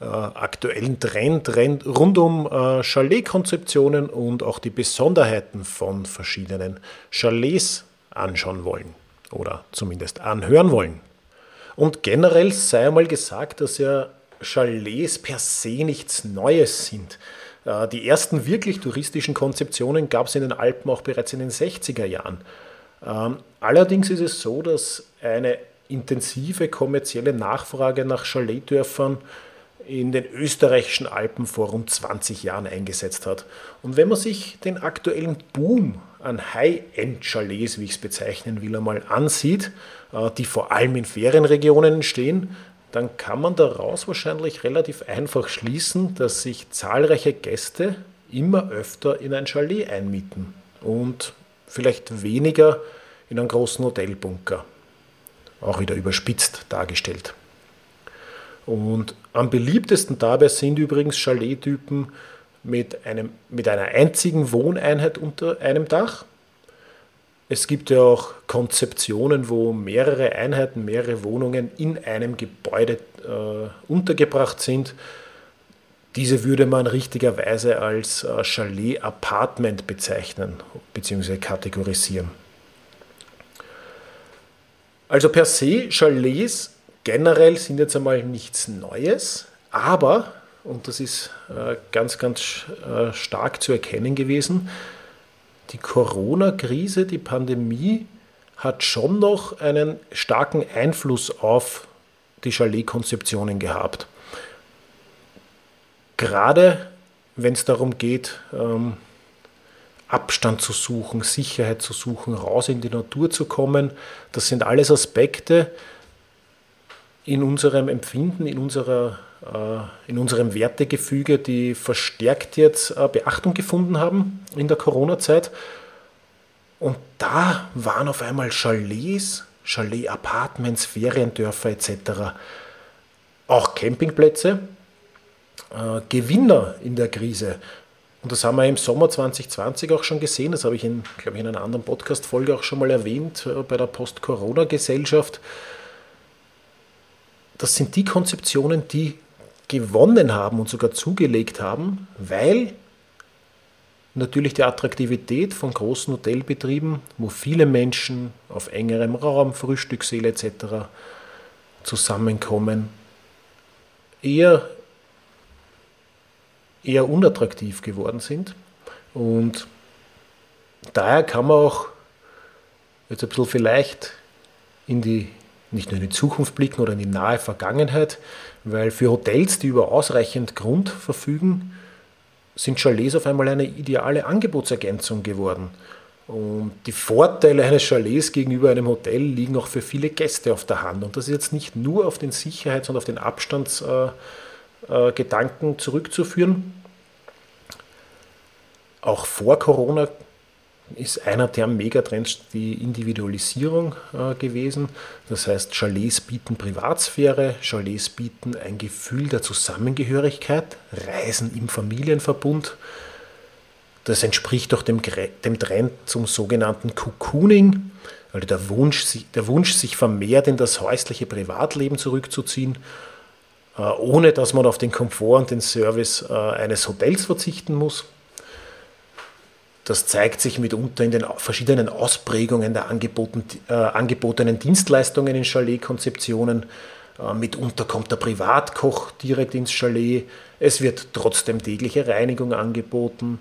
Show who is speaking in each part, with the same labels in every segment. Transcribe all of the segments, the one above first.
Speaker 1: äh, aktuellen Trend, rund um äh, Chalet-Konzeptionen und auch die Besonderheiten von verschiedenen Chalets anschauen wollen oder zumindest anhören wollen. Und generell sei einmal gesagt, dass ja Chalets per se nichts Neues sind. Äh, die ersten wirklich touristischen Konzeptionen gab es in den Alpen auch bereits in den 60er Jahren. Ähm, allerdings ist es so, dass eine intensive kommerzielle Nachfrage nach Chaletdörfern in den österreichischen Alpen vor rund 20 Jahren eingesetzt hat. Und wenn man sich den aktuellen Boom an High-End-Chalets, wie ich es bezeichnen will, einmal ansieht, äh, die vor allem in Ferienregionen entstehen, dann kann man daraus wahrscheinlich relativ einfach schließen, dass sich zahlreiche Gäste immer öfter in ein Chalet einmieten und vielleicht weniger in einen großen Hotelbunker. Auch wieder überspitzt dargestellt. Und am beliebtesten dabei sind übrigens Chalettypen mit, einem, mit einer einzigen Wohneinheit unter einem Dach. Es gibt ja auch Konzeptionen, wo mehrere Einheiten, mehrere Wohnungen in einem Gebäude äh, untergebracht sind. Diese würde man richtigerweise als äh, Chalet-Apartment bezeichnen bzw. kategorisieren. Also per se, Chalets generell sind jetzt einmal nichts Neues, aber, und das ist äh, ganz, ganz äh, stark zu erkennen gewesen, die Corona-Krise, die Pandemie hat schon noch einen starken Einfluss auf die Chalet-Konzeptionen gehabt. Gerade wenn es darum geht, ähm, Abstand zu suchen, Sicherheit zu suchen, raus in die Natur zu kommen, das sind alles Aspekte, in unserem Empfinden, in, unserer, äh, in unserem Wertegefüge, die verstärkt jetzt äh, Beachtung gefunden haben in der Corona-Zeit. Und da waren auf einmal Chalets, Chalet-Apartments, Feriendörfer etc., auch Campingplätze, äh, Gewinner in der Krise. Und das haben wir im Sommer 2020 auch schon gesehen. Das habe ich in, glaube ich, in einer anderen Podcast-Folge auch schon mal erwähnt bei der Post-Corona-Gesellschaft das sind die Konzeptionen, die gewonnen haben und sogar zugelegt haben, weil natürlich die Attraktivität von großen Hotelbetrieben, wo viele Menschen auf engerem Raum, Frühstückssäle etc. zusammenkommen, eher, eher unattraktiv geworden sind. Und daher kann man auch jetzt ein bisschen vielleicht in die nicht nur in die Zukunft blicken oder in die nahe Vergangenheit, weil für Hotels, die über ausreichend Grund verfügen, sind Chalets auf einmal eine ideale Angebotsergänzung geworden. Und die Vorteile eines Chalets gegenüber einem Hotel liegen auch für viele Gäste auf der Hand. Und das ist jetzt nicht nur auf den Sicherheits- und auf den Abstandsgedanken äh, zurückzuführen. Auch vor Corona ist einer der Megatrends die Individualisierung äh, gewesen. Das heißt, Chalets bieten Privatsphäre, Chalets bieten ein Gefühl der Zusammengehörigkeit, Reisen im Familienverbund. Das entspricht auch dem, dem Trend zum sogenannten Cocooning, also der Wunsch, der Wunsch, sich vermehrt in das häusliche Privatleben zurückzuziehen, äh, ohne dass man auf den Komfort und den Service äh, eines Hotels verzichten muss. Das zeigt sich mitunter in den verschiedenen Ausprägungen der äh, angebotenen Dienstleistungen in Chalet-Konzeptionen. Äh, mitunter kommt der Privatkoch direkt ins Chalet. Es wird trotzdem tägliche Reinigung angeboten.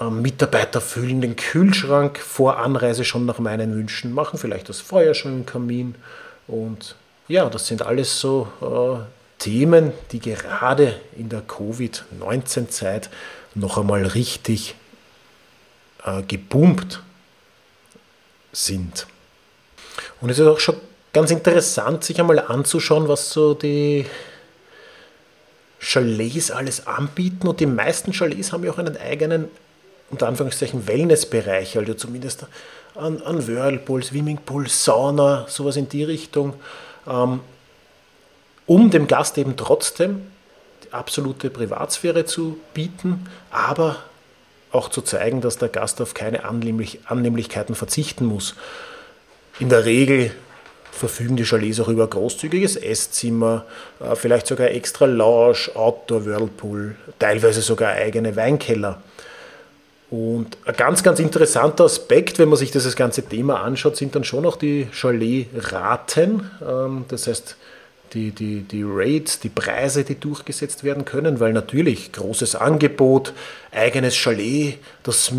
Speaker 1: Äh, Mitarbeiter füllen den Kühlschrank vor Anreise schon nach meinen Wünschen, machen vielleicht das Feuer schon im Kamin. Und ja, das sind alles so äh, Themen, die gerade in der Covid-19-Zeit noch einmal richtig äh, geboomt sind. Und es ist auch schon ganz interessant, sich einmal anzuschauen, was so die, Chalets alles anbieten. Und die meisten Chalets haben ja auch einen eigenen, unter Anführungszeichen, Wellnessbereich, also zumindest an, an Whirlpool, Swimmingpool, Sauna, sowas in die Richtung, ähm, um dem Gast eben trotzdem die absolute Privatsphäre zu bieten, aber auch zu zeigen, dass der Gast auf keine Annehmlich Annehmlichkeiten verzichten muss. In der Regel verfügen die Chalets auch über großzügiges Esszimmer, äh, vielleicht sogar extra Lounge, Outdoor Whirlpool, teilweise sogar eigene Weinkeller. Und ein ganz, ganz interessanter Aspekt, wenn man sich dieses ganze Thema anschaut, sind dann schon auch die Chalet-Raten. Ähm, das heißt, die, die, die Rates, die Preise, die durchgesetzt werden können, weil natürlich großes Angebot, eigenes Chalet, das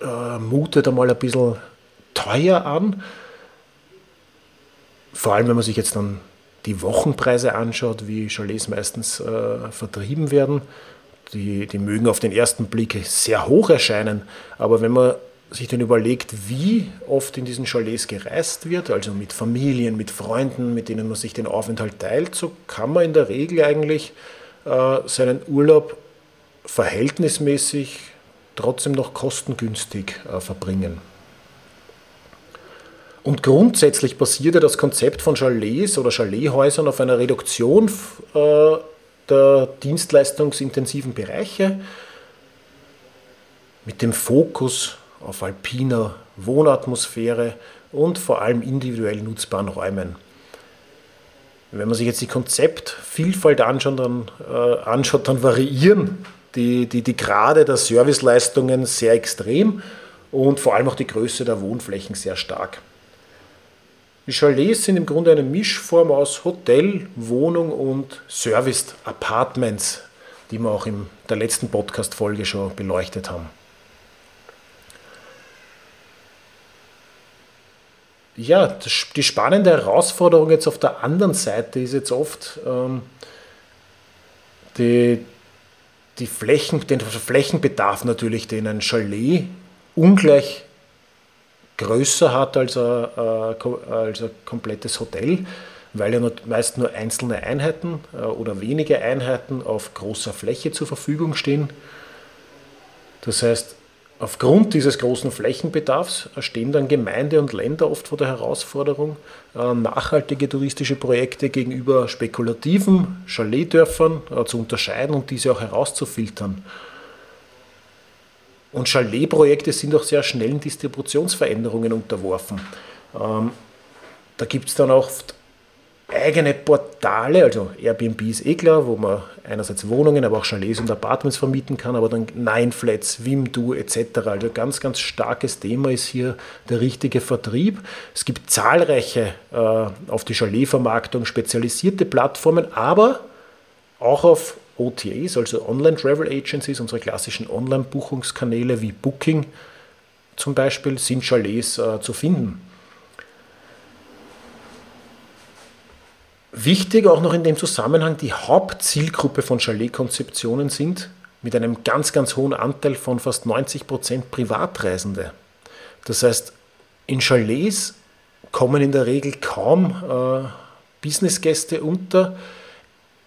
Speaker 1: äh, mutet einmal ein bisschen teuer an. Vor allem, wenn man sich jetzt dann die Wochenpreise anschaut, wie Chalets meistens äh, vertrieben werden die, die mögen auf den ersten Blick sehr hoch erscheinen, aber wenn man sich dann überlegt, wie oft in diesen Chalets gereist wird, also mit Familien, mit Freunden, mit denen man sich den Aufenthalt teilt, so kann man in der Regel eigentlich äh, seinen Urlaub verhältnismäßig trotzdem noch kostengünstig äh, verbringen. Und grundsätzlich basiert ja das Konzept von Chalets oder Chalethäusern auf einer Reduktion äh, der dienstleistungsintensiven Bereiche mit dem Fokus auf alpiner Wohnatmosphäre und vor allem individuell nutzbaren Räumen. Wenn man sich jetzt die Konzeptvielfalt anschaut, dann, äh, anschaut, dann variieren die, die, die Grade der Serviceleistungen sehr extrem und vor allem auch die Größe der Wohnflächen sehr stark. Die Chalets sind im Grunde eine Mischform aus Hotel, Wohnung und Serviced Apartments, die wir auch in der letzten Podcast-Folge schon beleuchtet haben. Ja, die spannende Herausforderung jetzt auf der anderen Seite ist jetzt oft ähm, die, die Flächen, den Flächenbedarf natürlich, den ein Chalet ungleich größer hat als ein, äh, als ein komplettes Hotel, weil ja meist nur einzelne Einheiten äh, oder wenige Einheiten auf großer Fläche zur Verfügung stehen. Das heißt, aufgrund dieses großen Flächenbedarfs stehen dann Gemeinde und Länder oft vor der Herausforderung, äh, nachhaltige touristische Projekte gegenüber spekulativen Chaletdörfern zu unterscheiden und diese auch herauszufiltern. Und Chalet-Projekte sind auch sehr schnellen Distributionsveränderungen unterworfen. Ähm, da gibt es dann oft eigene Portale, also Airbnb ist eh klar, wo man einerseits Wohnungen, aber auch Chalets und Apartments vermieten kann, aber dann Nineflats, Wimdu etc. Also ganz, ganz starkes Thema ist hier der richtige Vertrieb. Es gibt zahlreiche äh, auf die Chalet-Vermarktung spezialisierte Plattformen, aber auch auf OTAs, also Online Travel Agencies, unsere klassischen Online-Buchungskanäle wie Booking zum Beispiel, sind Chalets äh, zu finden. Wichtig auch noch in dem Zusammenhang, die Hauptzielgruppe von Chalet-Konzeptionen sind mit einem ganz, ganz hohen Anteil von fast 90 Prozent Privatreisende. Das heißt, in Chalets kommen in der Regel kaum äh, Businessgäste unter,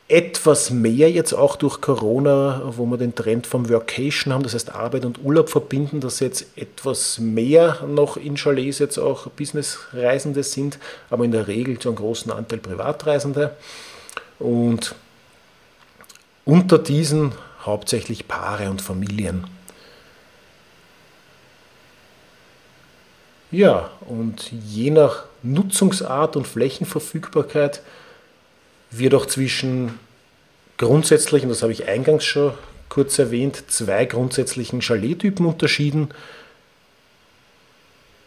Speaker 1: etwas mehr jetzt auch durch Corona, wo wir den Trend vom Workation haben, das heißt Arbeit und Urlaub verbinden, dass jetzt etwas mehr noch in Chalets jetzt auch Businessreisende sind, aber in der Regel zu einem großen Anteil Privatreisende. Und unter diesen hauptsächlich Paare und Familien. Ja, und je nach Nutzungsart und Flächenverfügbarkeit wird auch zwischen grundsätzlich, und das habe ich eingangs schon kurz erwähnt, zwei grundsätzlichen Chalet-Typen unterschieden,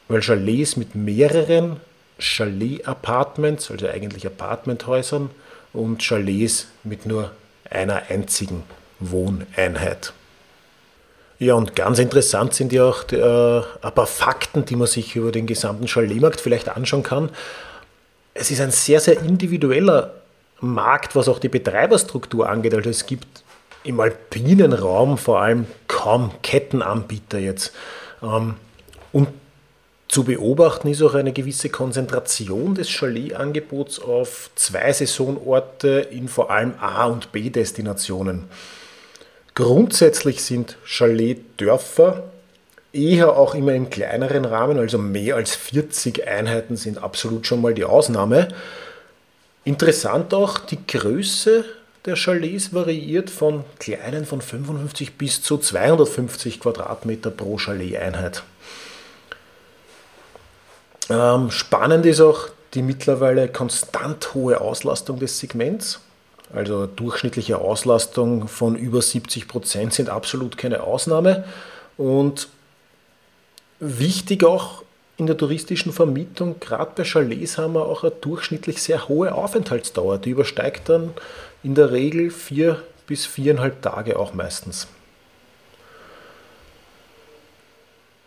Speaker 1: weil Chalets mit mehreren Chalet-Apartments, also eigentlich Apartmenthäusern, und Chalets mit nur einer einzigen Wohneinheit. Ja, und ganz interessant sind ja auch die, äh, ein paar Fakten, die man sich über den gesamten Chaletmarkt vielleicht anschauen kann. Es ist ein sehr, sehr individueller Markt, was auch die Betreiberstruktur angeht. Also es gibt im alpinen Raum vor allem kaum Kettenanbieter jetzt. Ähm, und Zu beobachten ist auch eine gewisse Konzentration des Chalet-Angebots auf zwei Saisonorte in vor allem A- und B-Destinationen. Grundsätzlich sind Chalet-Dörfer eher auch immer im kleineren Rahmen, also mehr als 40 Einheiten sind absolut schon mal die Ausnahme. Interessant auch, die Größe der Chalets variiert von kleinen von 55 bis zu 250 Quadratmeter pro Chalet-Einheit. Ähm, spannend ist auch die mittlerweile konstant hohe Auslastung des Segments. Also durchschnittliche Auslastung von über 70 Prozent sind absolut keine Ausnahme. Und wichtig auch in der touristischen Vermietung, gerade bei Chalets haben wir auch eine durchschnittlich sehr hohe Aufenthaltsdauer. Die übersteigt dann in der Regel vier bis viereinhalb Tage auch meistens.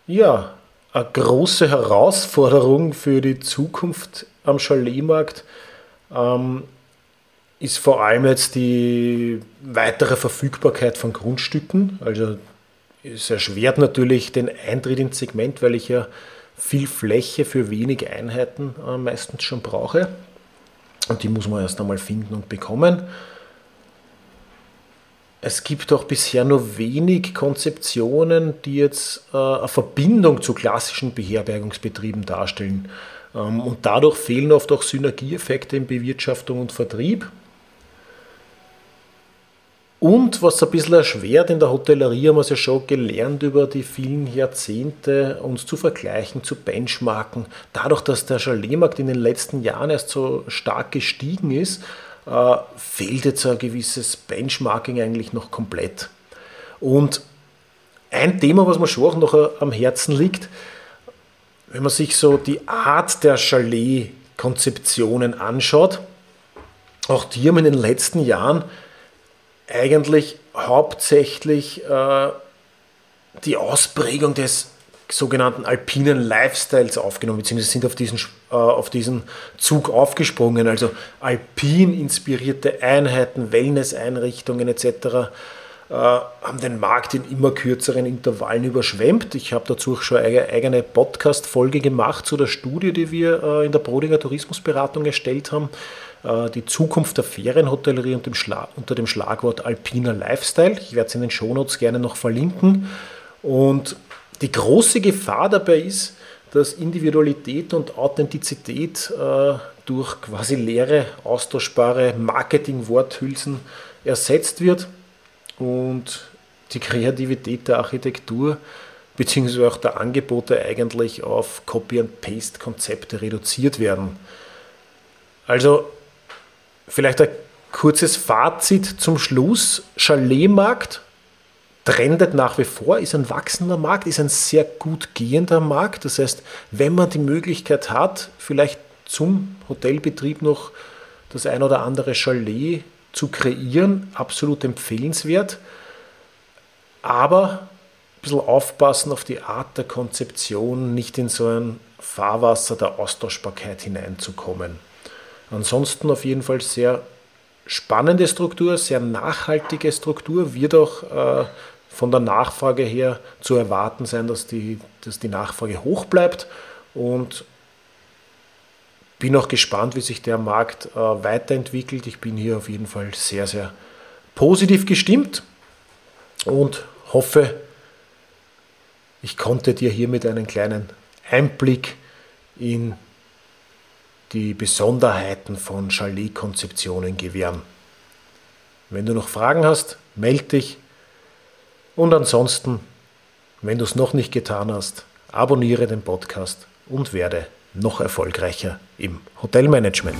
Speaker 1: Ja, eine große Herausforderung für die Zukunft am Chaletmarkt ähm, ist vor allem jetzt die weitere Verfügbarkeit von Grundstücken. Also es erschwert natürlich den Eintritt ins Segment, weil ich ja viel Fläche für wenig Einheiten äh, meistens schon brauche. Und die muss man erst einmal finden und bekommen. Es gibt auch bisher nur wenig Konzeptionen, die jetzt äh, eine Verbindung zu klassischen Beherbergungsbetrieben darstellen. Ähm, und dadurch fehlen oft auch Synergieeffekte in Bewirtschaftung und Vertrieb. Und was ein bisschen erschwert in der Hotellerie, haben wir es ja schon gelernt über die vielen Jahrzehnte, uns zu vergleichen, zu benchmarken. Dadurch, dass der Chaletmarkt in den letzten Jahren erst so stark gestiegen ist, äh, fehlt jetzt ein gewisses Benchmarking eigentlich noch komplett. Und ein Thema, was mir schon auch noch am Herzen liegt, wenn man sich so die Art der Chalet-Konzeptionen anschaut, auch die haben in den letzten Jahren eigentlich hauptsächlich äh, die Ausprägung des sogenannten alpinen Lifestyles aufgenommen, beziehungsweise sind auf diesen, äh, auf diesen Zug aufgesprungen. Also alpin inspirierte Einheiten, Wellness-Einrichtungen etc. Äh, haben den Markt in immer kürzeren Intervallen überschwemmt. Ich habe dazu schon eine eigene Podcast-Folge gemacht zu der Studie, die wir äh, in der Brodinger Tourismusberatung erstellt haben. Äh, die Zukunft der Ferienhotellerie unter dem Schlagwort alpiner Lifestyle. Ich werde es in den Shownotes gerne noch verlinken. Und die große Gefahr dabei ist, dass Individualität und Authentizität äh, durch quasi leere, austauschbare Marketing-Worthülsen ersetzt wird und die Kreativität der Architektur bzw. auch der Angebote eigentlich auf Copy-and-Paste-Konzepte reduziert werden. Also Vielleicht ein kurzes Fazit zum Schluss. Chaletmarkt trendet nach wie vor, ist ein wachsender Markt, ist ein sehr gut gehender Markt. Das heißt, wenn man die Möglichkeit hat, vielleicht zum Hotelbetrieb noch das ein oder andere Chalet zu kreieren, absolut empfehlenswert. Aber ein bisschen aufpassen auf die Art der Konzeption, nicht in so ein Fahrwasser der Austauschbarkeit hineinzukommen. Ansonsten auf jeden Fall sehr spannende Struktur, sehr nachhaltige Struktur, wird auch äh, von der Nachfrage her zu erwarten sein, dass die, dass die Nachfrage hoch bleibt und bin auch gespannt, wie sich der Markt äh, weiterentwickelt. Ich bin hier auf jeden Fall sehr, sehr positiv gestimmt und hoffe, ich konnte dir hiermit einen kleinen Einblick in die Besonderheiten von Chalet-Konzeptionen gewähren. Wenn du noch Fragen hast, melde dich. Und ansonsten, wenn du es noch nicht getan hast, abonniere den Podcast und werde noch erfolgreicher im Hotelmanagement.